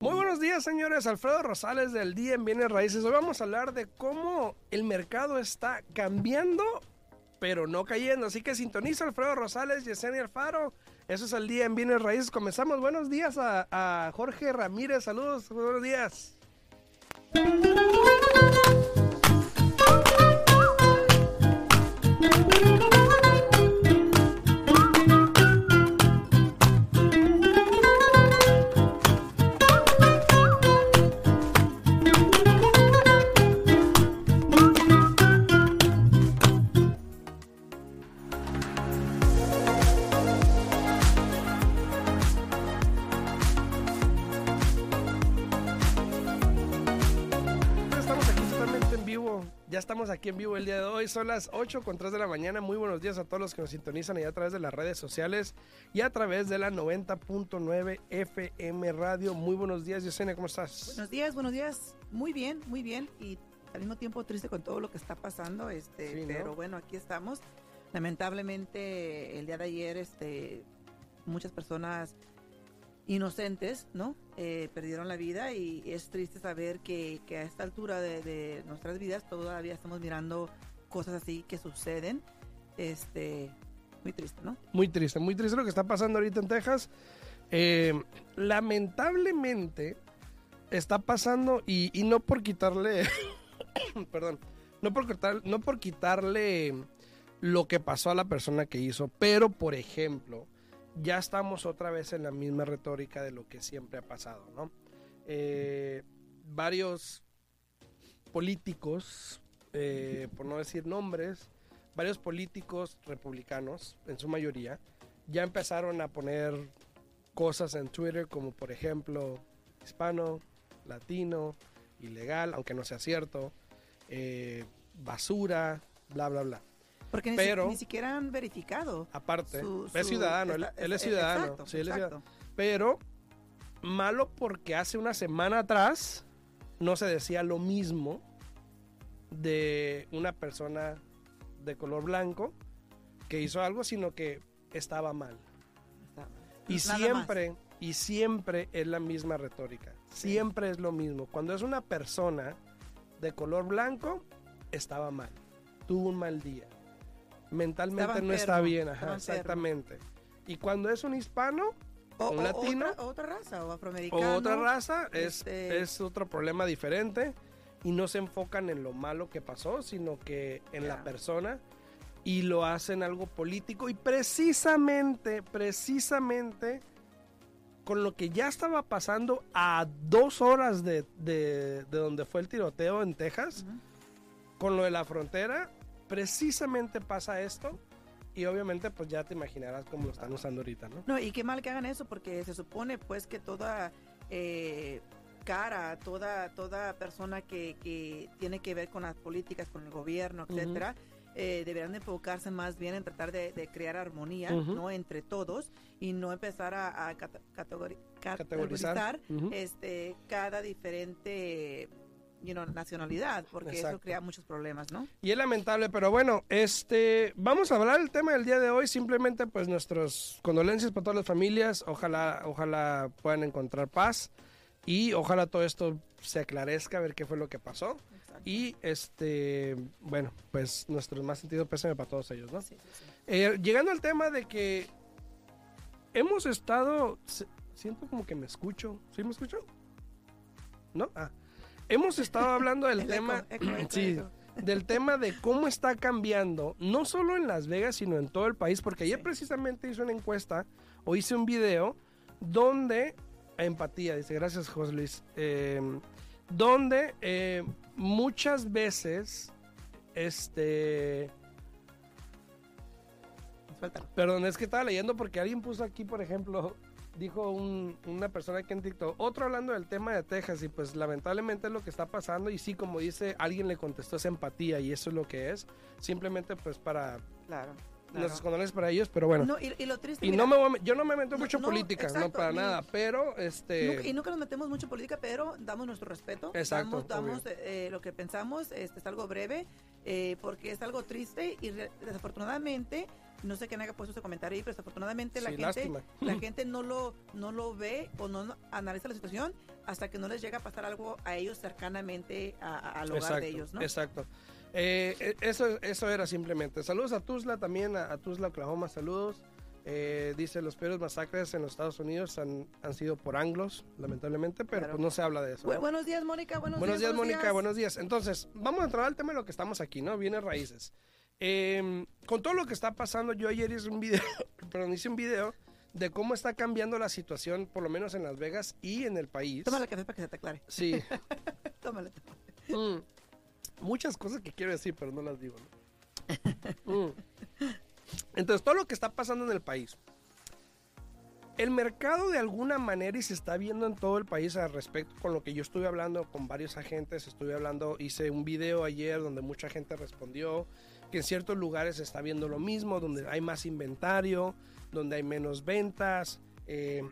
Muy buenos días, señores. Alfredo Rosales del Día en Bienes Raíces. Hoy vamos a hablar de cómo el mercado está cambiando, pero no cayendo. Así que sintoniza Alfredo Rosales, Yesenia Alfaro. Eso es el Día en Bienes Raíces. Comenzamos. Buenos días a, a Jorge Ramírez. Saludos. Buenos días. Ya estamos aquí en vivo el día de hoy. Son las 8 con 3 de la mañana. Muy buenos días a todos los que nos sintonizan ahí a través de las redes sociales y a través de la 90.9 FM Radio. Muy buenos días, Yesenia, ¿cómo estás? Buenos días, buenos días. Muy bien, muy bien. Y al mismo tiempo triste con todo lo que está pasando. Este, Sí, ¿no? pero bueno, aquí estamos. Lamentablemente, el día de ayer, este, muchas personas inocentes, ¿no? Eh, perdieron la vida y es triste saber que, a esta altura de, de nuestras vidas todavía estamos mirando cosas así que suceden. Este, muy triste, ¿no? Muy triste, muy triste lo que está pasando ahorita en Texas. Eh, lamentablemente está pasando y, y no por quitarle, perdón, no por, quitar- no por quitarle lo que pasó a la persona que hizo, pero por ejemplo, ya estamos otra vez en la misma retórica de lo que siempre ha pasado, ¿no? Eh, varios políticos, eh, por no decir nombres, varios políticos republicanos, en su mayoría, ya empezaron a poner cosas en Twitter como por ejemplo hispano, latino, ilegal, aunque no sea cierto, eh, basura, bla, bla, bla. Porque Pero- ni siquiera han verificado. Aparte, su- es ciudadano, él, esta- él es ciudadano. exacto, sí, él es ciudadano. Pero malo porque hace una semana atrás no se decía lo mismo de una persona de color blanco que hizo algo, sino que estaba mal. Y Nada más. siempre, y siempre es la misma retórica. Siempre es lo mismo. Cuando es una persona de color blanco, estaba mal. Tuvo un mal día. Mentalmente no está bien, ajá, exactamente. Y cuando es un hispano O, un o- latino, otra, otra raza, o afroamericano. o otra raza, es, este- es otro problema diferente. Y no se enfocan en lo malo que pasó, sino que en la persona. Y lo hacen algo político. Y precisamente, precisamente, con lo que ya estaba pasando a dos horas de, de- de donde fue el tiroteo en Texas, con lo de la frontera, precisamente pasa esto. Y obviamente, pues ya te imaginarás cómo lo están usando ahorita, ¿no? No, y qué mal que hagan eso, porque se supone pues que toda eh, cara, toda, toda persona que, que tiene que ver con las políticas, con el gobierno, etcétera, eh, deberán de enfocarse más bien en tratar de, de crear armonía. ¿no? Entre todos y no empezar a, a cata- categori- Categorizar. este, cada diferente you know, nacionalidad, porque Exacto. eso crea muchos problemas, ¿no? Y es lamentable, pero bueno, este, vamos a hablar del tema del día de hoy. Simplemente, pues, nuestros condolencias para todas las familias. Ojalá, ojalá puedan encontrar paz y ojalá todo esto se aclarezca, a ver qué fue lo que pasó. Y este, bueno, pues nuestro más sentido pésame para todos ellos, ¿no? Sí, sí, sí. Eh, llegando al tema de que hemos estado, siento como que me escucho, ¿sí me escucho? ¿No? Ah. Hemos estado hablando del El tema, sí, del tema de cómo está cambiando, no solo en Las Vegas, sino en todo el país, porque ayer Sí. precisamente hice una encuesta o hice un video donde, empatía, dice, gracias José Luis, eh, donde eh, muchas veces, este, Suéltalo. Perdón, es que estaba leyendo porque alguien puso aquí, por ejemplo, dijo un- una persona aquí en TikTok, otro hablando del tema de Texas y pues lamentablemente es lo que está pasando y sí, como dice, alguien le contestó es empatía y eso es lo que es, simplemente pues para, Claro. Claro. Condolencias para ellos, pero bueno. No, y, y lo triste, y mira, no me voy a me- yo no me meto No, mucho en no, política, no para ni- nada, pero este Nunca- y nunca nos metemos mucho en política, pero damos nuestro respeto. Exacto, Damos, damos, eh, lo que pensamos, este, es algo breve, eh, porque es algo triste y re- desafortunadamente, no sé quién haya puesto ese comentario ahí, pero desafortunadamente la gente lástima. la gente no lo, no lo ve o no, no analiza la situación hasta que no les llega a pasar algo a ellos cercanamente a- a- al hogar exacto, de ellos, ¿no? Exacto. Eh, eso, eso era simplemente. Saludos a Tuzla también, a, a Tuzla, Oklahoma, saludos. Eh, dice, los peores masacres en los Estados Unidos han, han sido por anglos, lamentablemente, pero Claro. pues no se habla de eso. Bu- ¿no? buenos días, Mónica. Buenos, Buenos días, Mónica. días. Buenos días. Entonces, vamos a entrar al tema de lo que estamos aquí, ¿no? Viene raíces. Eh, con todo lo que está pasando, yo ayer hice un video, perdón, hice un video de cómo está cambiando la situación, por lo menos en Las Vegas y en el país. Tómale café para que se te aclare. Sí. Tómale. Mm. Muchas cosas que quiero decir, pero no las digo. ¿no? Mm. Entonces, todo lo que está pasando en el país. El mercado de alguna manera y se está viendo en todo el país al respecto con lo que yo estuve hablando con varios agentes, estuve hablando, hice un video ayer donde mucha gente respondió que en ciertos lugares se está viendo lo mismo, donde hay más inventario, donde hay menos ventas, eh,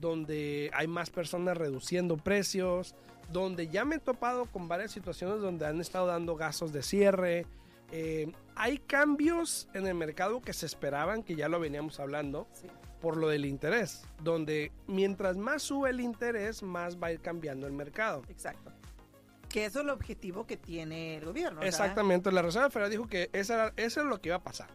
donde hay más personas reduciendo precios, donde ya me he topado con varias situaciones donde han estado dando gastos de cierre. Eh, hay cambios en el mercado que se esperaban, que ya lo veníamos hablando, Sí. por lo del interés, donde mientras más sube el interés, más va a ir cambiando el mercado. Exacto. Que eso es el objetivo que tiene el gobierno. ¿verdad? Exactamente, la Reserva Federal dijo que esa era- eso es lo que iba a pasar.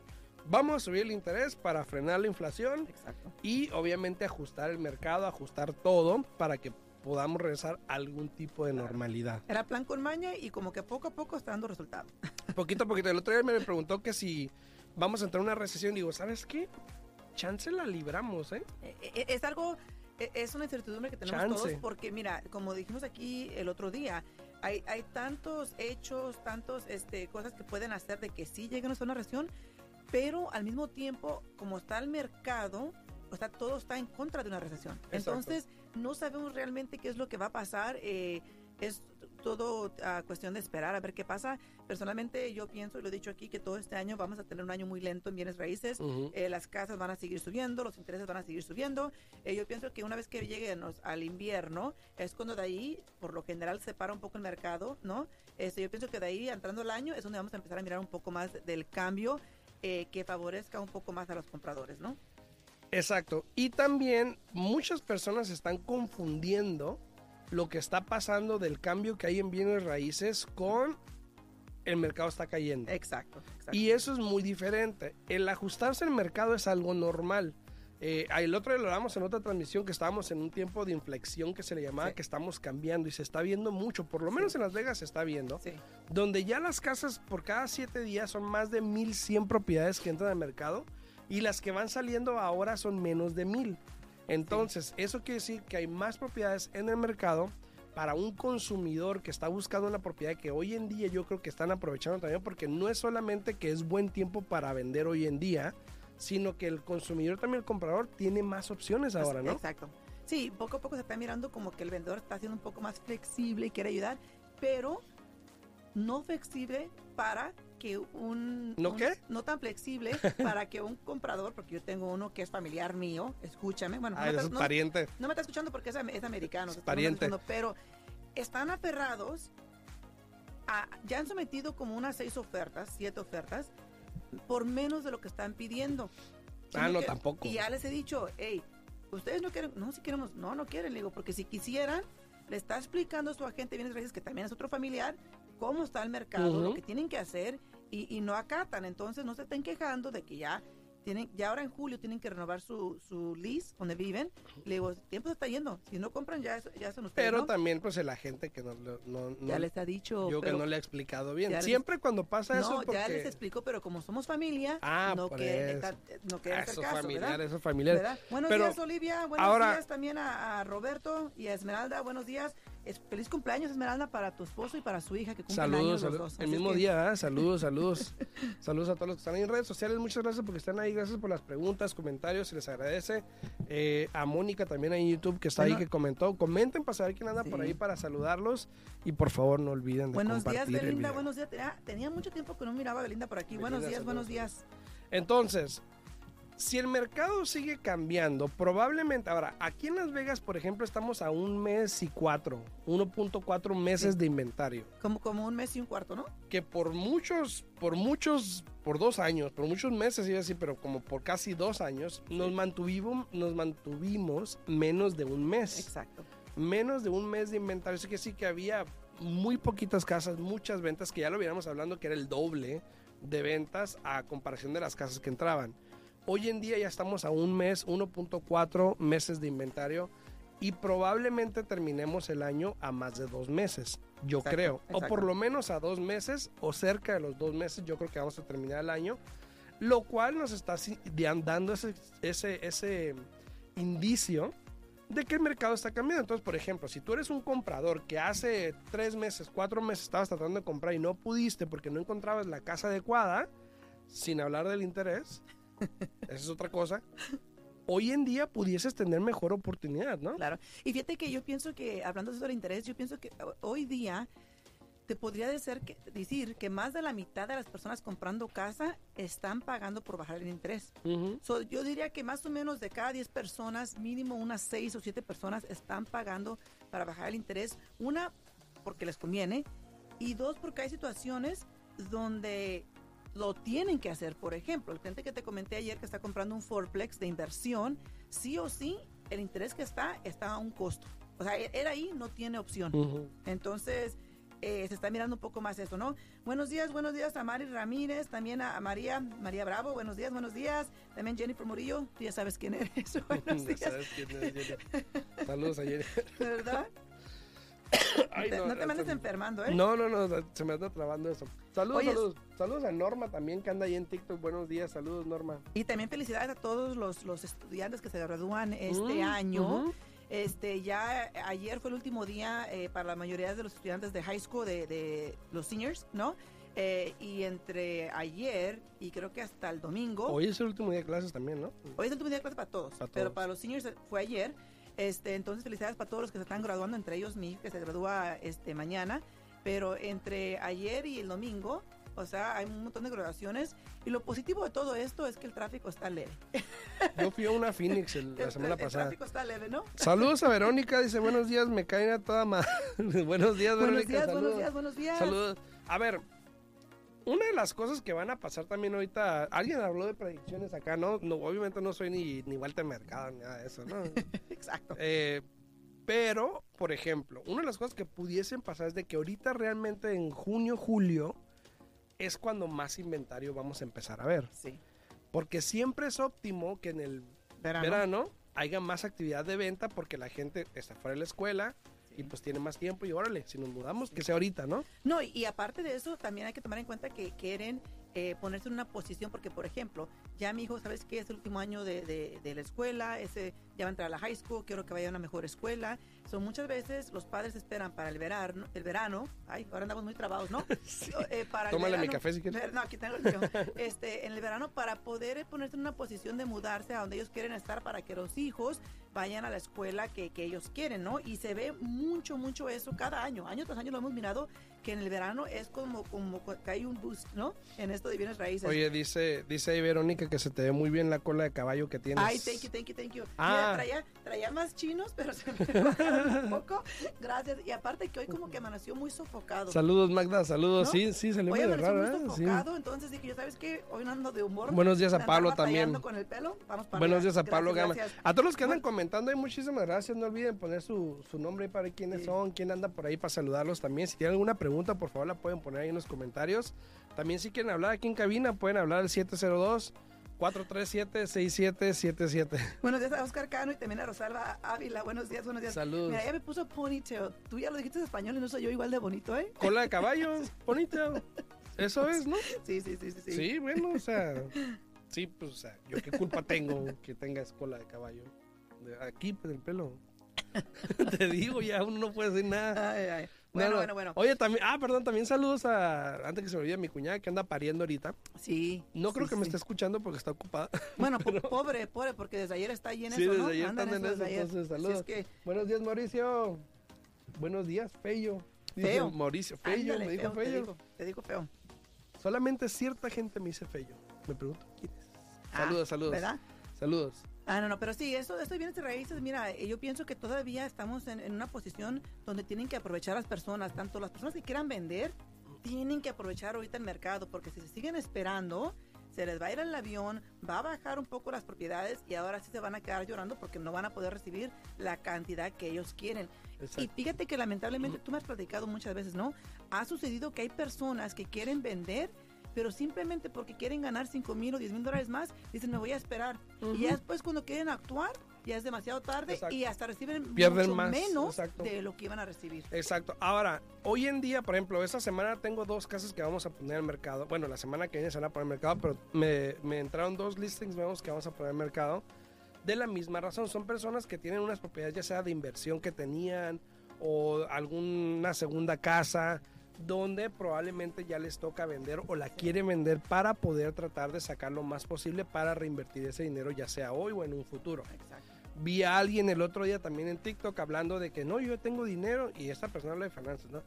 Vamos a subir el interés para frenar la inflación Exacto. y obviamente ajustar el mercado, ajustar todo para que podamos regresar a algún tipo de normalidad. Era plan con maña y como que poco a poco está dando resultado. Poquito a poquito. El otro día me preguntó que si vamos a entrar en una recesión. Digo, ¿sabes qué? Chance la libramos, ¿eh? Eh, eh, Es algo, eh, es una incertidumbre que tenemos Chance. todos porque mira, como dijimos aquí el otro día, hay, hay tantos hechos, tantos este, cosas que pueden hacer de que sí lleguen a una recesión, pero al mismo tiempo, como está el mercado, o sea, todo está en contra de una recesión. Exacto. Entonces, no sabemos realmente qué es lo que va a pasar. eh, es todo ah, cuestión de esperar a ver qué pasa. Personalmente, yo pienso, y lo he dicho aquí, que todo este año vamos a tener un año muy lento en bienes raíces. Eh, las casas van a seguir subiendo, los intereses van a seguir subiendo. Eh, yo pienso que una vez que lleguemos al invierno, es cuando de ahí, por lo general, se para un poco el mercado, ¿no? Este, yo pienso que de ahí, entrando el año, es donde vamos a empezar a mirar un poco más del cambio eh, que favorezca un poco más a los compradores, ¿no? Exacto. Y también muchas personas están confundiendo lo que está pasando del cambio que hay en bienes raíces con el mercado está cayendo. Exacto. exacto. Y eso es muy diferente. El ajustarse al mercado es algo normal. Eh, el otro día lo hablamos en otra transmisión que estábamos en un tiempo de inflexión que se le llamaba Sí. que estamos cambiando y se está viendo mucho, por lo menos en Las Vegas se está viendo, Sí, donde ya las casas por cada siete días son más de 1100 propiedades que entran al mercado y las que van saliendo ahora son menos de 1000. Entonces, eso quiere decir que hay más propiedades en el mercado para un consumidor que está buscando una propiedad que hoy en día yo creo que están aprovechando también porque no es solamente que es buen tiempo para vender hoy en día, sino que el consumidor también el comprador tiene más opciones ahora, ¿no? Exacto. Sí, poco a poco se está mirando como que el vendedor está siendo un poco más flexible y quiere ayudar, pero no flexible para que un... ¿No un- qué? No tan flexible para que un comprador, porque yo tengo uno que es familiar mío, escúchame, bueno, Ah, no, me es está, un no- pariente. no me está escuchando porque es, es americano, Es está pariente. pero están aferrados, a- ya han sometido como unas seis ofertas, siete ofertas, por menos de lo que están pidiendo. Ah, no, tampoco. Y ya les he dicho, hey, ustedes no quieren, no, si queremos, no, no quieren, le digo, porque si quisieran, le está explicando a su agente bienes raíces, que también es otro familiar, cómo está el mercado, lo que tienen que hacer, y, y no acatan. Entonces no se estén quejando de que ya tienen, ya ahora en julio tienen que renovar su, su lease donde viven. Le digo, el tiempo se está yendo. Si no compran, ya, ya son ustedes. Pero ¿no? también pues el agente que no, no, no- Ya les ha dicho. yo que no le he explicado bien. les- Siempre cuando pasa eso no, porque... ya les explico, pero como somos familia, Ah, no por quieren, eso. no Ah, esos familiares. ¿verdad? Buenos Pero días, Olivia. Buenos ahora- días también a, a Roberto y a Esmeralda. Buenos días. Es, feliz cumpleaños, Esmeralda, para tu esposo y para su hija que cumplen años Saludos, los dos. el mismo que- día, ¿eh? saludos, saludos. saludos a todos los que están ahí en redes sociales. Muchas gracias porque están ahí. Gracias por las preguntas, comentarios. Se les agradece. Eh, a Mónica también ahí en YouTube que está ahí que comentó. Comenten para saber quién anda por ahí para saludarlos. Y por favor, no olviden de Buenos días, compartir Belinda. Buenos días. Tenía, tenía mucho tiempo que no miraba a Belinda por aquí. Belinda, buenos días, saludos. buenos días. Entonces, si el mercado sigue cambiando, probablemente, ahora, aquí en Las Vegas, por ejemplo, estamos a un mes y cuatro, 1.4 meses Sí. de inventario. Como, como un mes y un cuarto, ¿no? Que por muchos, por muchos, por dos años, por muchos meses, iba a decir, pero como por casi dos años, nos, mantuvimos, nos mantuvimos menos de un mes. Exacto. Menos de un mes de inventario. Así que sí que había muy poquitas casas, muchas ventas, que ya lo habíamos hablando, que era el doble de ventas a comparación de las casas que entraban. Hoy en día ya estamos a un mes, 1.4 meses de inventario y probablemente terminemos el año a más de dos meses, yo Exacto, creo. O por lo menos a dos meses o cerca de los dos meses, yo creo que vamos a terminar el año, lo cual nos está dando ese, ese, ese indicio de que el mercado está cambiando. Entonces, por ejemplo, si tú eres un comprador que hace tres meses, cuatro meses estabas tratando de comprar y no pudiste porque no encontrabas la casa adecuada, sin hablar del interés, esa es otra cosa, hoy en día pudieses tener mejor oportunidad, ¿no? Claro. Y fíjate que yo pienso que, hablando sobre interés, yo pienso que ho- hoy día te podría decir que, decir que más de la mitad de las personas comprando casa están pagando por bajar el interés. Ujú. So, yo diría que más o menos de cada 10 personas, mínimo unas 6 o 7 personas están pagando para bajar el interés. Una, porque les conviene. Y dos, porque hay situaciones donde lo tienen que hacer. Por ejemplo, el cliente que te comenté ayer que está comprando un fourplex de inversión, sí o sí, el interés que está está a un costo. O sea, él ahí no tiene opción. Entonces, eh, se está mirando un poco más eso, ¿no? Buenos días, buenos días a Mari Ramírez, también a, a María, María Bravo, buenos días, buenos días. También Jennifer Murillo, tú ya sabes quién eres. buenos Ya días, sabes quién es. Saludos a Jenny. ¿verdad? Ay, Te- no, te mandes hasta- enfermando, ¿eh? No, no, no, se me anda trabando eso. Saludos, Oye, saludos. Saludos a Norma también, que anda ahí en TikTok. Buenos días, saludos, Norma. Y también felicidades a todos los, los estudiantes que se gradúan este Mm, año. ujú. Este, ya ayer fue el último día eh, para la mayoría de los estudiantes de high school, de, de los seniors, ¿no? Eh, y entre ayer y creo que hasta el domingo. Hoy es el último día de clases también, ¿no? Hoy es el último día de clase para todos, Para pero todos. para los seniors eh, fue ayer. Este, entonces felicidades para todos los que se están graduando, entre ellos mi que se gradúa este mañana, pero entre ayer y el domingo, o sea, hay un montón de graduaciones y lo positivo de todo esto es que el tráfico está leve. Yo fui a una Phoenix el- la El- semana el pasada. tráfico está leve, ¿no? Saludos a Verónica, dice buenos días, me caen a toda madre. buenos días, Buenos Verónica. días, saludos. buenos días, buenos días. Saludos. A ver, una de las cosas que van a pasar también ahorita, alguien habló de predicciones acá, ¿no? no obviamente no soy ni, ni Walter Mercado ni nada de eso, ¿no? Exacto. Eh, pero, por ejemplo, una de las cosas que pudiesen pasar es de que ahorita realmente en junio, julio, es cuando más inventario vamos a empezar a ver. Sí. Porque siempre es óptimo que en el Verano. verano haya más actividad de venta porque la gente está fuera de la escuela y pues tiene más tiempo y órale, si nos mudamos, que sea ahorita, ¿no? No, y, aparte de eso, también hay que tomar en cuenta que quieren eh, ponerse en una posición, porque por ejemplo, ya mi hijo, ¿sabes qué? Es el último año de, de- de la escuela, ese ya va a entrar a la high school, quiero que vaya a una mejor escuela. Son muchas veces los padres esperan para el verano, el verano, ay, ahora andamos muy trabados, ¿no? Eh, para el Tómale mi café si quieres. No, aquí tengo el mío. Este, en el verano para poder eh, ponerse en una posición de mudarse a donde ellos quieren estar para que los hijos vayan a la escuela que, que ellos quieren, ¿no? Y se ve mucho, mucho eso cada año. Año tras año lo hemos mirado que en el verano es como, como que hay un boost, ¿no? En esto de bienes raíces. Oye, dice, dice ahí Verónica que se te ve muy bien la cola de caballo que tienes. Ay, thank you, thank you, thank you. Ah. Mira, traía, traía más chinos, pero se me bajaron un poco. Gracias. Y aparte que hoy como que amaneció muy sofocado. Saludos Magda, saludos. ¿No? Sí, sí, se le raro, muy ¿eh? Sí. sofocado, entonces dije yo, ¿sabes qué? Hoy no ando de humor. Buenos días a Pablo también. con el pelo, vamos para Buenos días a Pablo Gama. gracias. A todos los que andan comentando, ahí muchísimas gracias. No olviden poner su, su nombre para quiénes Sí. son, quién anda por ahí para saludarlos también. Si tienen alguna pregunta, por favor la pueden poner ahí en los comentarios. También si quieren hablar aquí en cabina, pueden hablar al 702 437 6777. Buenos días a Oscar Cano y también a Rosalba Ávila. Buenos días, buenos días. Saludos. Mira, ya me puso ponytail. Tú ya lo dijiste en español y no soy yo igual de bonito, ¿eh? Cola de caballo, bonita. Eso es, ¿no? Sí, sí, sí, sí. sí. Sí, bueno, o sea, sí, pues, o sea, yo qué culpa tengo que tengas cola de caballo. Aquí, pues, el pelo. Te digo, ya uno no puede decir nada. Ay, ay. No, Bueno, no. bueno, bueno. Oye, también, ah, perdón, también saludos a, antes que se me olvide, a mi cuñada que anda pariendo ahorita. Sí. No creo sí, que me esté escuchando porque está ocupada. Bueno, po- pobre, pobre, porque desde ayer está ahí en Sí, eso, desde ¿no? ayer Andan están en eso, ayer. entonces, saludos. es que, Buenos días, Mauricio. Buenos días. Dice Feo. Mauricio, ándale, me dijo feo, Te digo, te digo feo. Solamente cierta gente me dice Feyo. Me pregunto quién es. Ah, Saludos, saludos. ¿Verdad? Saludos. Ah, no, no, pero sí, eso, esto y raíces, mira, eh, yo pienso que todavía estamos en, en una posición donde tienen que aprovechar las personas, tanto las personas que quieran vender, tienen que aprovechar ahorita el mercado, porque si se siguen esperando, se les va a ir el avión, va a bajar un poco las propiedades y ahora sí se van a quedar llorando porque no van a poder recibir la cantidad que ellos quieren. Y Exacto. fíjate que lamentablemente tú me has platicado muchas veces, ¿no? Ha sucedido que hay personas que quieren vender, pero simplemente porque quieren ganar 5 mil o 10 mil dólares más, dicen me voy a esperar. Y ya después cuando quieren actuar, ya es demasiado tarde Exacto. y hasta reciben Pierden mucho más, menos exacto. de lo que iban a recibir. Exacto. Ahora, hoy en día, por ejemplo, esta semana tengo dos casas que vamos a poner al mercado. Bueno, la semana que viene se van a poner al mercado, pero me, me entraron dos listings nuevos que vamos a poner al mercado. De la misma razón, son personas que tienen unas propiedades ya sea de inversión que tenían o alguna segunda casa donde probablemente ya les toca vender o la quieren vender para poder tratar de sacar lo más posible para reinvertir ese dinero ya sea hoy o en un futuro Exacto. vi a alguien el otro día también en TikTok hablando de que no, yo tengo dinero, y esta persona habla de finanzas, ¿no?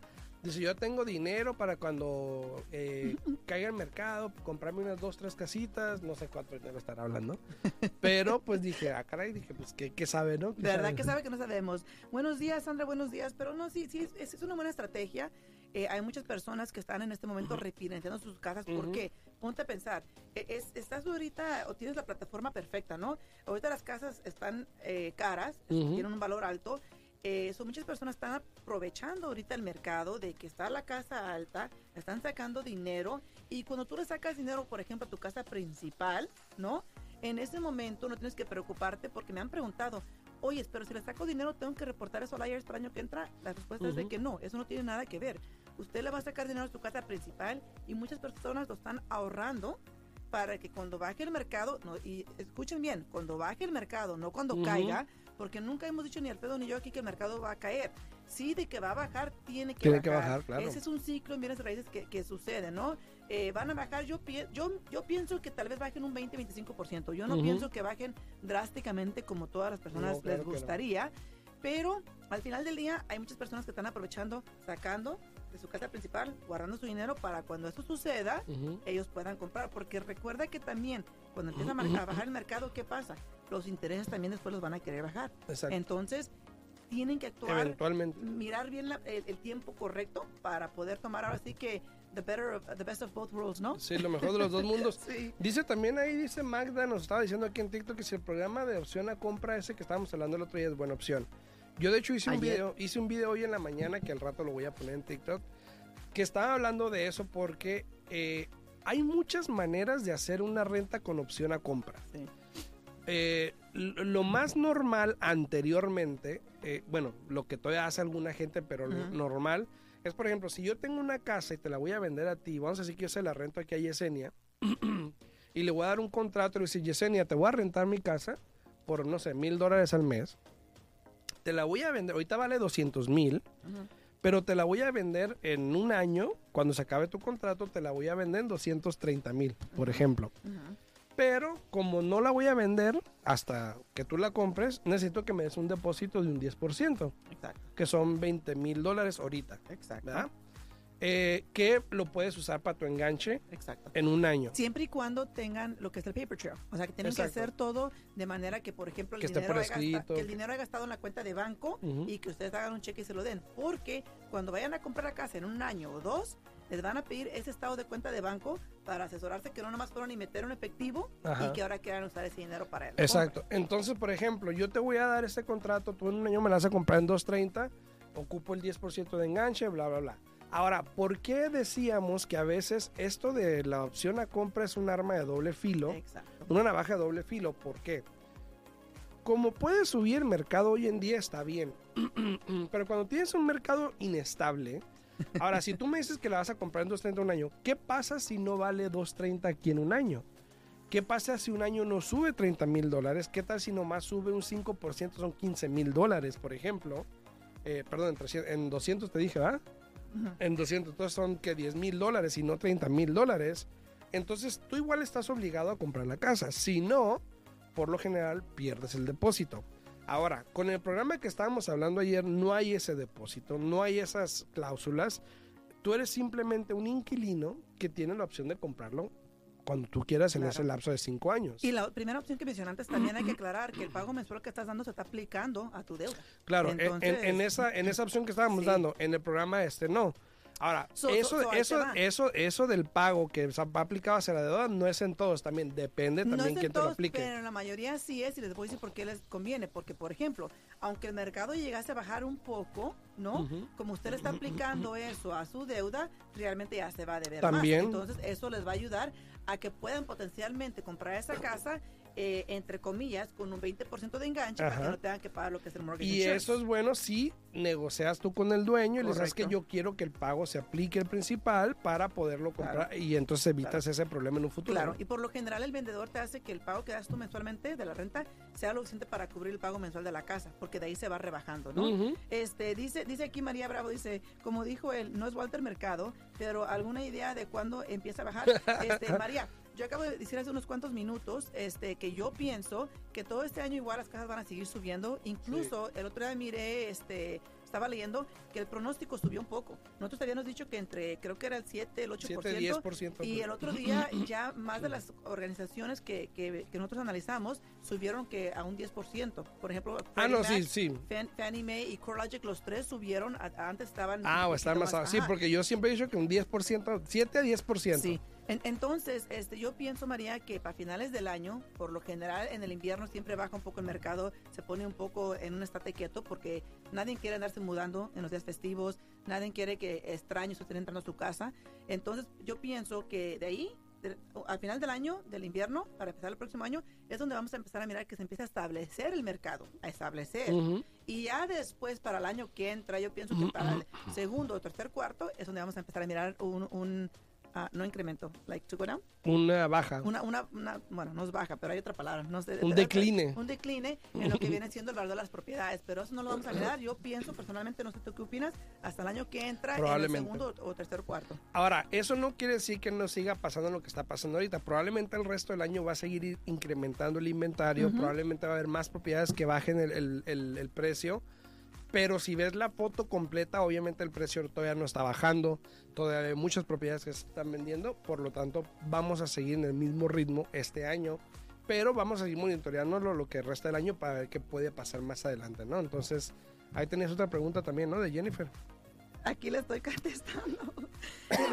Dice, yo tengo dinero para cuando eh, caiga el mercado, comprarme unas dos, tres casitas, no sé cuánto dinero estará hablando. Pero pues dije, ah, caray, dije, pues, ¿qué, qué sabe, no? ¿Qué De verdad sabe? que sabe que no sabemos. Buenos días, Sandra, buenos días. Pero no, sí, sí, es, es una buena estrategia. Eh, hay muchas personas que están en este momento refinanciando sus casas. ¿Por Ujú. qué? Ponte a pensar. eh, es- estás ahorita o tienes la plataforma perfecta, ¿no? Ahorita las casas están eh, caras, Ujú. tienen un valor alto. Eh, so muchas personas están aprovechando ahorita el mercado de que está la casa alta, están sacando dinero y cuando tú le sacas dinero, por ejemplo, a tu casa principal, ¿no? En ese momento no tienes que preocuparte porque me han preguntado, oye, pero si le saco dinero, ¿tengo que reportar eso al IRS para el año que entra? La respuesta es de que no, eso no tiene nada que ver. Usted le va a sacar dinero a su casa principal y muchas personas lo están ahorrando para que cuando baje el mercado, no, y escuchen bien, cuando baje el mercado, no cuando Ujú. caiga, porque nunca hemos dicho ni Alfredo ni yo aquí que el mercado va a caer. Sí, de que va a bajar, tiene que Tiene bajar. que bajar, claro. Ese es un ciclo en bienes raíces que, que sucede, ¿no? Eh, van a bajar, yo, yo, yo pienso que tal vez bajen un 20-25%. Yo no Ujú. pienso que bajen drásticamente como todas las personas No, claro les que no. gustaría, pero al final del día hay muchas personas que están aprovechando, sacando de su casa principal, guardando su dinero para cuando esto suceda, ellos puedan comprar. Porque recuerda que también cuando empieza a, a bajar el mercado, ¿qué pasa? Los intereses también después los van a querer bajar. Exacto. Entonces, tienen que actuar, Eventualmente. mirar bien la- el, el tiempo correcto para poder tomar ahora sí que the better of- the best of both worlds, ¿no? Sí, lo mejor de los dos mundos. Sí. Dice también ahí, dice Magda, nos estaba diciendo aquí en TikTok que si el programa de opción a compra ese que estábamos hablando el otro día es buena opción. Yo de hecho hice un video, hice un video hoy en la mañana que al rato lo voy a poner en TikTok, que estaba hablando de eso porque eh, hay muchas maneras de hacer una renta con opción a compra. Sí. Eh, lo más normal anteriormente, eh, bueno, lo que todavía hace alguna gente, pero lo normal, es por ejemplo, si yo tengo una casa y te la voy a vender a ti, vamos a decir que yo se la rento aquí a Yesenia, y le voy a dar un contrato y le decir, Yesenia, te voy a rentar mi casa por, no sé, mil dólares al mes, te la voy a vender, ahorita vale 200 mil, pero te la voy a vender en un año, cuando se acabe tu contrato, te la voy a vender en 230 mil, por ejemplo. Pero como no la voy a vender hasta que tú la compres, necesito que me des un depósito de un 10%, Exacto. que son 20 mil dólares ahorita, Exacto. ¿verdad? Eh, que lo puedes usar para tu enganche Exacto. en un año. Siempre y cuando tengan lo que es el paper trail. O sea, que tienen Exacto. que hacer todo de manera que, por ejemplo, el, Que esté dinero, por haya gasta- escrito. que el dinero haya gastado en la cuenta de banco y que ustedes hagan un cheque y se lo den. Porque cuando vayan a comprar la casa en un año o dos, les van a pedir ese estado de cuenta de banco para asesorarse que no nomás fueron y meter un efectivo Ajá. y que ahora quieran usar ese dinero para él. Exacto. Entonces, por ejemplo, yo te voy a dar este contrato, tú en un año me la vas a comprar en 2.30, ocupo el 10% de enganche, bla, bla, bla. Ahora, ¿por qué decíamos que a veces esto de la opción a compra es un arma de doble filo? Exacto. Una navaja de doble filo, ¿por qué? Como puede subir el mercado hoy en día está bien, pero cuando tienes un mercado inestable, ahora si tú me dices que la vas a comprar en 2.30 un año, ¿qué pasa si no vale 2.30 aquí en un año? ¿Qué pasa si un año no sube 30 mil dólares? ¿Qué tal si nomás sube un 5%, son 15 mil dólares, por ejemplo? Eh, perdón, en, 300 en 200 te dije, ¿verdad? En 200, entonces son que 10 mil dólares y no 30 mil dólares. Entonces tú igual estás obligado a comprar la casa. Si no, por lo general pierdes el depósito. Ahora, con el programa que estábamos hablando ayer, no hay ese depósito, no hay esas cláusulas. Tú eres simplemente un inquilino que tiene la opción de comprarlo cuando tú quieras en Claro. ese lapso de cinco años. Y la primera opción que mencionaste también hay que aclarar que el pago mensual que estás dando se está aplicando a tu deuda. Claro, en- en, Entonces- en esa, en esa opción que estábamos Sí. dando, en el programa este, no. Ahora, So- so- eso, so eso, eso, eso del pago que se va aplicado hacia la deuda no es en todos también, depende No también quién te lo aplique. pero en la mayoría sí es y les voy a decir por qué les conviene. Porque, por ejemplo, aunque el mercado llegase a bajar un poco, ¿no? Como usted le está aplicando eso a su deuda, realmente ya se va a deber También. más. Entonces, eso les va a ayudar a que puedan potencialmente comprar esa casa, eh, entre comillas, con un 20% de enganche para que no tengan que pagar lo que es el mortgage Y insurance. eso es bueno si negocias tú con el dueño y le dices que yo quiero que el pago se aplique el principal para poderlo comprar y entonces evitas ese problema en un futuro. Claro, y por lo general el vendedor te hace que el pago que das tú mensualmente de la renta sea lo suficiente para cubrir el pago mensual de la casa, porque de ahí se va rebajando, ¿no? Este, dice, dice aquí María Bravo, dice, como dijo él, no es Walter Mercado, pero alguna idea de cuándo empieza a bajar. Este, María, yo acabo de decir hace unos cuantos minutos, este, que yo pienso que todo este año igual las casas van a seguir subiendo. Incluso el otro día miré, este, estaba leyendo que el pronóstico subió un poco. Nosotros habíamos dicho que entre, creo que era el 7, el 8%. 7, 10%. Y el otro día ya más de las organizaciones que, que, que nosotros analizamos subieron que a un 10%. Por ejemplo, Ah, no, sí, sí. Fan- Fannie Mae y CoreLogic, los tres subieron, a- antes estaban... Ah, o poquito más abajo. Sí, porque yo siempre he dicho que un 10%, 7 a 10%. Sí. En- entonces, este, yo pienso, María, que para finales del año, por lo general en el invierno siempre baja un poco el mercado, se pone un poco en un estate quieto porque nadie quiere andarse mudando en los días festivos, nadie quiere que extraños estén entrando a su casa. Entonces, yo pienso que de ahí, de- al final del año, del invierno, para empezar el próximo año, es donde vamos a empezar a mirar que se empieza a establecer el mercado, a establecer. Y ya después, para el año que entra, yo pienso que para el segundo o tercer cuarto es donde vamos a empezar a mirar un, un no incremento, like to go down. Una baja. Una, una, una- bueno, no es baja, pero hay otra palabra. No sé, Un decline. Un decline en lo que viene siendo el valor de las propiedades, pero eso no lo vamos a mirar. Yo pienso personalmente, no sé tú qué opinas, hasta el año que entra, en el Probablemente. segundo o tercer cuarto. Ahora, eso no quiere decir que no siga pasando lo que está pasando ahorita. Probablemente el resto del año va a seguir ir incrementando el inventario. Probablemente va a haber más propiedades que bajen el, el- el- el precio. Pero si ves la foto completa, obviamente el precio todavía no está bajando. Todavía hay muchas propiedades que se están vendiendo. Por lo tanto, vamos a seguir en el mismo ritmo este año. Pero vamos a seguir monitoreándolo lo que resta del año para ver qué puede pasar más adelante, ¿no? Entonces, ahí tenías otra pregunta también, ¿no? De Jennifer. Aquí le estoy contestando.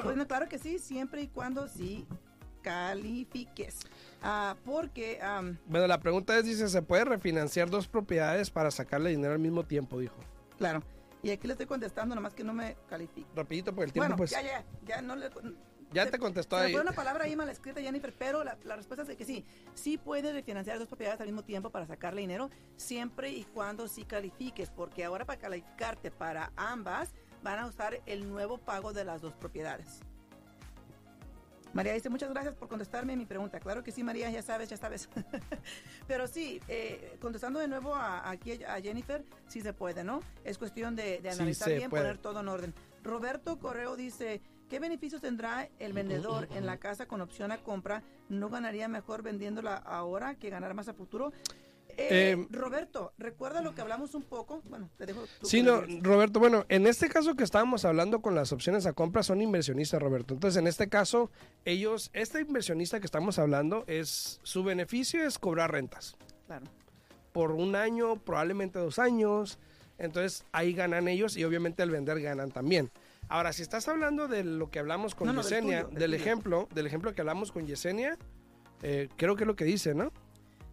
bueno, claro que sí, siempre y cuando sí califiques. Ah, porque Bueno, la pregunta es, dice, ¿se puede refinanciar dos propiedades para sacarle dinero al mismo tiempo? Dijo. Claro. Y aquí le estoy contestando, nomás que no me califique. Rapidito, porque el tiempo, Bueno, pues, ya, ya, ya, ya no le... te contestó Se ahí. fue una palabra ahí mal escrita, Jennifer, pero la, la respuesta es que sí. Sí puedes refinanciar dos propiedades al mismo tiempo para sacarle dinero, siempre y cuando sí califiques, porque ahora para calificarte para ambas, van a usar el nuevo pago de las dos propiedades. María dice, muchas gracias por contestarme mi pregunta. Claro que sí, María, ya sabes, ya sabes. Pero sí, eh, contestando de nuevo a, aquí a Jennifer, sí se puede, ¿no? Es cuestión de, analizar bien, puede. poner todo en orden. Roberto Correo dice, ¿qué beneficios tendrá el vendedor en la casa con opción a compra? ¿No ganaría mejor vendiéndola ahora que ganar más a futuro? Eh, Eh, Roberto, ¿recuerda lo que hablamos un poco? Bueno, te dejo. Sí, no. Roberto, bueno, en este caso que estábamos hablando con las opciones a compra son inversionistas, Roberto. Entonces, en este caso, ellos, este inversionista que estamos hablando, es su beneficio es cobrar rentas. Claro. Por un año, probablemente dos años. Entonces, ahí ganan ellos y obviamente al vender ganan también. Ahora, si estás hablando de lo que hablamos con No, no, del Yesenia, tuyo, del ejemplo, del ejemplo que hablamos con Yesenia, eh, creo que es lo que dice, ¿no?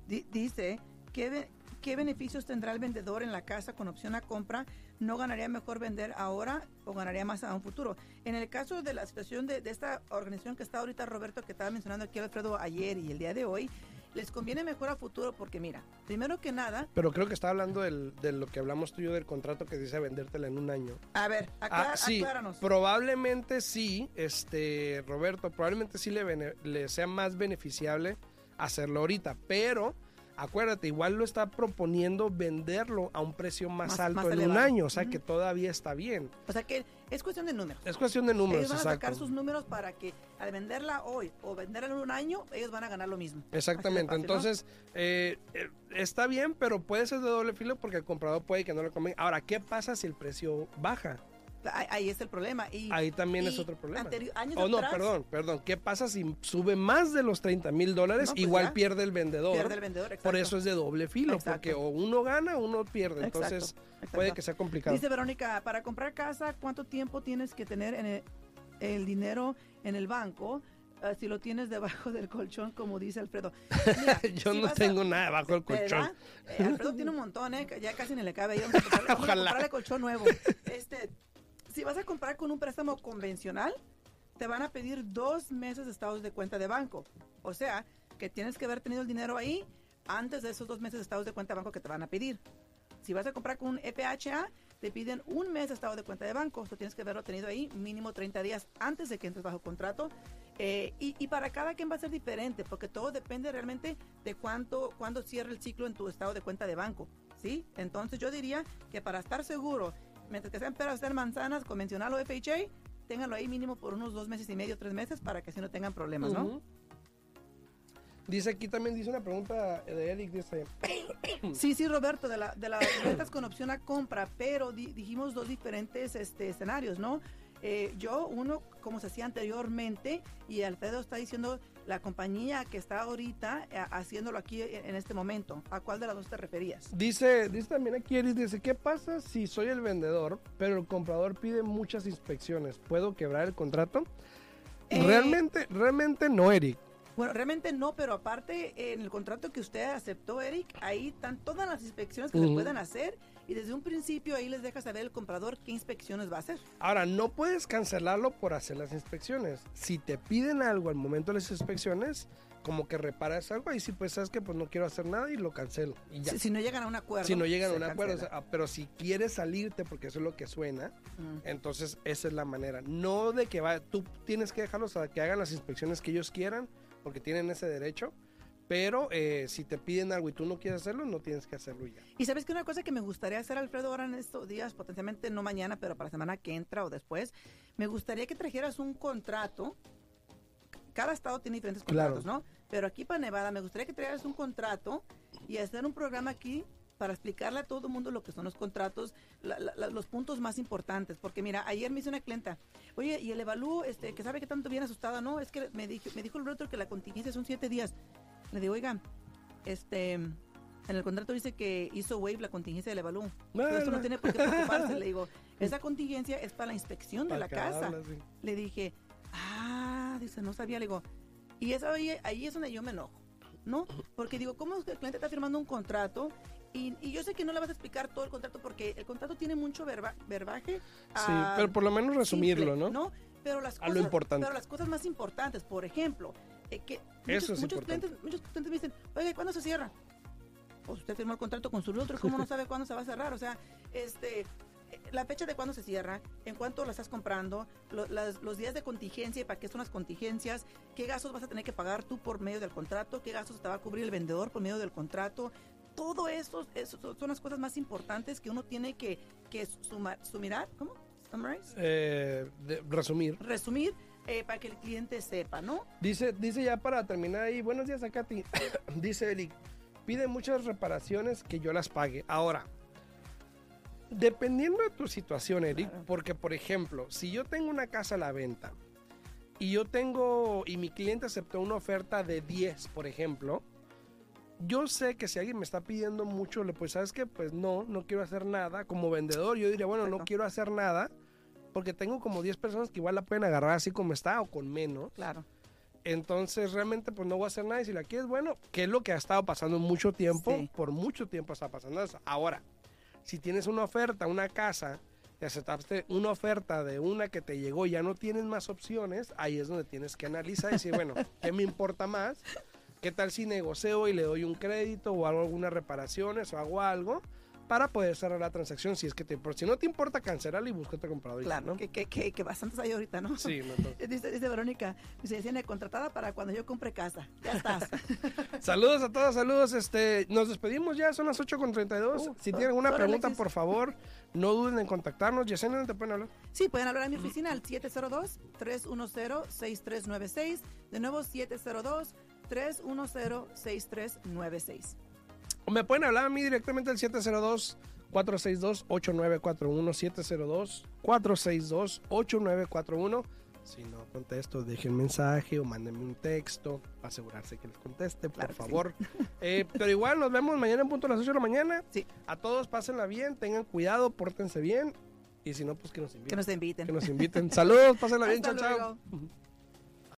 Di- dice, ¿qué, ¿qué beneficios tendrá el vendedor en la casa con opción a compra? ¿No ganaría mejor vender ahora o ganaría más a un futuro? En el caso de la situación de, de esta organización que está ahorita, Roberto, que estaba mencionando aquí Alfredo ayer y el día de hoy, les conviene mejor a futuro porque mira, primero que nada, Pero creo que está hablando del- de lo que hablamos tú y yo del contrato que dice vendértela en un año. a ver, aclara- Ah, sí, acláranos. probablemente sí, este, Roberto, probablemente sí le, bene- le sea más beneficiable hacerlo ahorita, pero acuérdate, igual lo está proponiendo venderlo a un precio más, Más- alto más en un año, o sea que todavía está bien. O sea que es cuestión de números. Es cuestión de números, ellos van a exacto. sacar sus números para que al venderla hoy o venderla en un año, ellos van a ganar lo mismo. Exactamente, entonces eh, eh, está bien, pero puede ser de doble filo porque el comprador puede que no le convenga. Ahora, ¿qué pasa si el precio baja? Ahí, es el problema. Y, Ahí también es otro problema. años Oh, no, atrás, perdón, perdón. ¿Qué pasa si sube más de los 30 mil dólares? No, pues Igual ya. pierde el vendedor. Pierde el vendedor, Por exacto. eso es de doble filo, Exacto. porque o uno gana o uno pierde. Exacto, Entonces puede que sea complicado. Dice Verónica, para comprar casa, ¿cuánto tiempo tienes que tener en el, el dinero en el banco? Ah, si lo tienes debajo del colchón, como dice Alfredo. Mira, Yo si no a- tengo nada bajo el colchón. Eh, Alfredo tiene un montón, ¿eh? Ya casi ni le cabe. ahí, Vamos a comprarle, vamos a Ojalá. comprarle colchón nuevo. Este, si vas a comprar con un préstamo convencional, te van a pedir dos meses de estados de cuenta de banco. O sea, que tienes que haber tenido el dinero ahí antes de esos dos meses de estados de cuenta de banco que te van a pedir. Si vas a comprar con un EPHA, te piden un mes de estado de cuenta de banco. Tú tienes que haberlo tenido ahí mínimo 30 días antes de que entres bajo contrato. Eh, y, y para cada quien va a ser diferente, porque todo depende realmente de cuánto, cuándo cierra el ciclo en tu estado de cuenta de banco. ¿sí? Entonces yo diría que para estar seguro, mientras que sean peras, sean manzanas, convencional o FHA, ténganlo ahí mínimo por unos dos meses y medio, tres meses, para que así no tengan problemas, ¿no? Dice aquí también, dice una pregunta de Eric, dice, Sí, sí, Roberto, de, la, de las rentas con opción a compra, pero di- dijimos dos diferentes este, escenarios, ¿no? Eh, yo, uno, como se hacía anteriormente, y Alfredo está diciendo la compañía que está ahorita eh, haciéndolo aquí en, este momento. ¿A cuál de las dos te referías? dice, dice también aquí Eric, dice, ¿qué pasa si soy el vendedor, pero el comprador pide muchas inspecciones? ¿Puedo quebrar el contrato? Eh, realmente, realmente no, Eric. Bueno, realmente no, pero aparte en el contrato que usted aceptó, Eric, ahí están todas las inspecciones que se Ujú. pueden hacer y desde un principio ahí les deja saber el comprador qué inspecciones va a hacer. Ahora, no puedes cancelarlo por hacer las inspecciones. Si te piden algo al momento de las inspecciones, como que reparas algo, ahí sí, pues sabes que pues no quiero hacer nada y lo cancelo. Y ya. Si, si no llegan a un acuerdo. si no llegan a un acuerdo, o cancela. sea, pero si quieres salirte porque eso es lo que suena, Mm. entonces esa es la manera. No de que va, tú tienes que dejarlos a que hagan las inspecciones que ellos quieran, porque tienen ese derecho. Pero eh, si te piden algo y tú no quieres hacerlo, no tienes que hacerlo ya. Y sabes que una cosa que me gustaría hacer, Alfredo, ahora en estos días, potencialmente no mañana, pero para la semana que entra o después, me gustaría que trajeras un contrato. Cada estado tiene diferentes Claro. contratos, ¿no? Pero aquí para Nevada me gustaría que trajeras un contrato y hacer un programa aquí para explicarle a todo el mundo lo que son los contratos, la- la- los puntos más importantes. Porque mira, ayer me hizo una clienta, oye, y el evalúo, este, que sabe que tanto bien asustada, ¿no? Es que me dijo, me dijo el broker que la contingencia son siete días. Le digo, oiga, este, en el contrato dice que hizo wave la contingencia del evalúo. Pero eso no tiene por qué preocuparse. Le digo, esa contingencia es para la inspección de la casa. sí. Le dije, ah, dice, no sabía. Le digo, y eso ahí, ahí es donde yo me enojo, ¿no? Porque digo, ¿cómo es que el cliente está firmando un contrato? Y, y yo sé que no le vas a explicar todo el contrato porque el contrato tiene mucho verba- verbaje. Sí, pero por lo menos resumirlo, simple, ¿no? Pero las A cosas, lo importante. Pero las cosas más importantes, por ejemplo, eh, que Eso es muchos, muchos clientes, muchos clientes me dicen, oye, ¿cuándo se cierra? Pues usted firmó el contrato con su otro, ¿cómo no sabe cuándo se va a cerrar? O sea, este, eh, la fecha de cuándo se cierra, en cuánto la estás comprando, lo- las- los días de contingencia y para qué son las contingencias, qué gastos vas a tener que pagar tú por medio del contrato, qué gastos te va a cubrir el vendedor por medio del contrato. Todo eso, eso son las cosas más importantes que uno tiene que, que sumar, sumirar, ¿cómo? Summarize Eh, de- resumir. resumir eh, para que el cliente sepa, ¿no? Dice, dice ya para terminar ahí, buenos días a Katy. dice Eric, pide muchas reparaciones que yo las pague. Ahora, dependiendo de tu situación, Eric, Claro. porque por ejemplo, si yo tengo una casa a la venta y yo tengo, y mi cliente aceptó una oferta de 10, por ejemplo, yo sé que si alguien me está pidiendo mucho, pues, ¿sabes qué? Pues no, no quiero hacer nada. Como vendedor, yo diría, bueno, no quiero hacer nada, porque tengo como 10 personas que igual la pueden agarrar así como está o con menos. Claro. Entonces realmente pues no voy a hacer nada y si la quieres, bueno, que es lo que ha estado pasando mucho tiempo, Sí. por mucho tiempo está pasando eso. Ahora, si tienes una oferta, una casa, te aceptaste una oferta de una que te llegó y ya no tienes más opciones, ahí es donde tienes que analizar y decir, bueno, ¿qué me importa más? ¿Qué tal si negocio y le doy un crédito o hago algunas reparaciones o hago algo para poder cerrar la transacción si es que te importa? Si no te importa, cancelarla y busca otro comprador. Claro, ¿no? que, que, que, que bastantes hay ahorita, ¿no? Sí, Dice, dice Verónica, dice, tiene contratada para cuando yo compre casa. Ya estás. Saludos a todos, saludos. Este, nos despedimos ya, son las 8.32. Uh, si tienen alguna pregunta, Alexis. por favor, no duden en contactarnos. Yesenia, ¿dónde te pueden hablar? sí, pueden hablar a mi oficina al 702-310-6396. De nuevo, 702-310-6396. O me pueden hablar a mí directamente al 702 462 8941 702 462-8941. Si no contesto, dejen mensaje o mándenme un texto para asegurarse que les conteste, por Claro que sí. favor. Eh, pero igual nos vemos mañana en punto a las 8 de la mañana. Sí. A todos pásenla bien, tengan cuidado, pórtense bien. Y si no, pues que nos inviten. Que nos inviten. Que nos inviten. Saludos, pásenla bien, chao, chao.